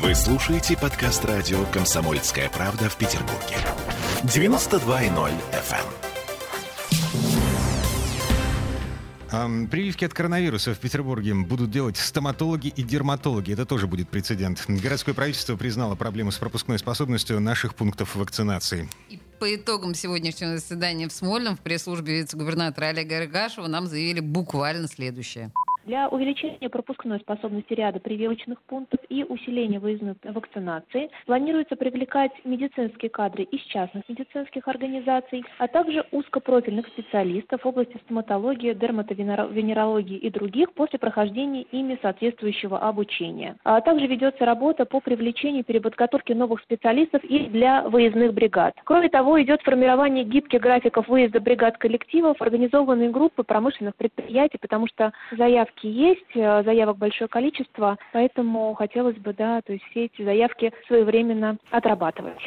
Вы слушаете подкаст радио «Комсомольская правда» в Петербурге. 92.0 FM. Ам, Прививки от коронавируса в Петербурге будут делать стоматологи и дерматологи. Это тоже будет прецедент. Городское правительство признало проблему с пропускной способностью наших пунктов вакцинации. И по итогам сегодняшнего заседания в Смольном в пресс-службе вице-губернатора Олега Рыгашева нам заявили буквально следующее. Для увеличения пропускной способности ряда прививочных пунктов и усиления выездной вакцинации планируется привлекать медицинские кадры из частных медицинских организаций, а также узкопрофильных специалистов в области стоматологии, дерматовенерологии и других после прохождения ими соответствующего обучения. А также ведется работа по привлечению и переподготовке новых специалистов и для выездных бригад. Кроме того, идет формирование гибких графиков выезда бригад коллективов, организованные группы промышленных предприятий, потому что заявки заявки есть, э, заявок большое количество, поэтому хотелось бы, да, то есть все эти заявки своевременно отрабатывать.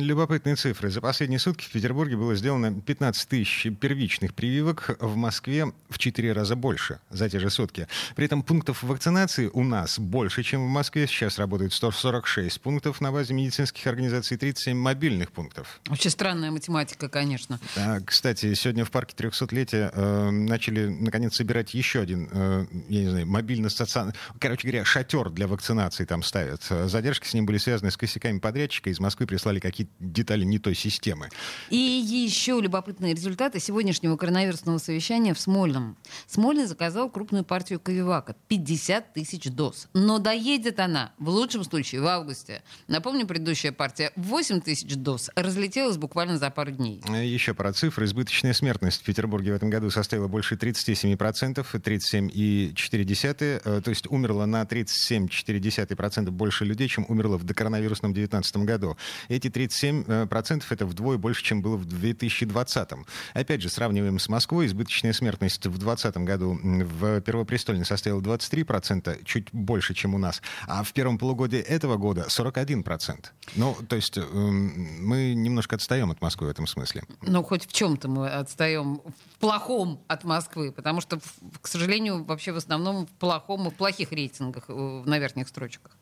Любопытные цифры. За последние сутки в Петербурге было сделано 15 тысяч первичных прививок, в Москве в 4 раза больше за те же сутки. При этом пунктов вакцинации у нас больше, чем в Москве. Сейчас работает 146 пунктов на базе медицинских организаций, 37 мобильных пунктов. Очень странная математика, конечно. А, кстати, сегодня в парке 300-летия э, начали, наконец, собирать еще один э, я не знаю, мобильно-стационарный, короче говоря, шатер для вакцинации там ставят. Задержки с ним были связаны с косяками подрядчика. Из Москвы прислали какие-то детали не той системы. И еще любопытные результаты сегодняшнего коронавирусного совещания в Смольном. Смольный заказал крупную партию Ковивака. 50 тысяч доз. Но доедет она, в лучшем случае, в августе. Напомню, предыдущая партия 8 тысяч доз разлетелась буквально за пару дней. Еще про цифры. Избыточная смертность в Петербурге в этом году составила больше 37%, 37,4%. 37,4, э, то есть умерло на 37,4% больше людей, чем умерло в докоронавирусном 2019 году. Эти 37% это вдвое больше, чем было в 2020. Опять же, сравниваем с Москвой, избыточная смертность в 2020 году в Первопрестольной составила 23%, чуть больше, чем у нас, а в первом полугодии этого года 41%. Ну, то есть эм, мы немножко отстаем от Москвы в этом смысле. Ну, хоть в чем-то мы отстаем в плохом от Москвы, потому что, к сожалению, вообще в основном в плохом и в плохих рейтингах э, на верхних строчках.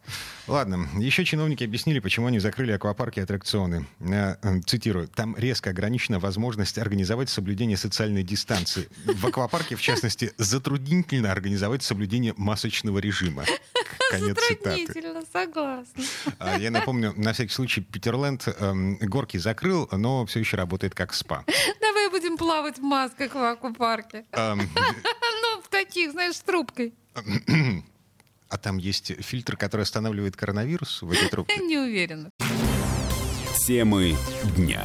Ладно, еще чиновники объяснили, почему они закрыли аквапарки и аттракционы. Я, э, цитирую, там резко ограничена возможность организовать соблюдение социальной дистанции. В аквапарке, в частности, затруднительно организовать соблюдение масочного режима. Конец Затруднительно, цитаты. согласна. А, я напомню, на всякий случай, Питерленд эм, горки закрыл, но все еще работает как спа. Давай будем плавать в масках в аквапарке. Таких, знаешь, с трубкой. А там есть фильтр, который останавливает коронавирус в этой трубке? Не уверена. Темы дня.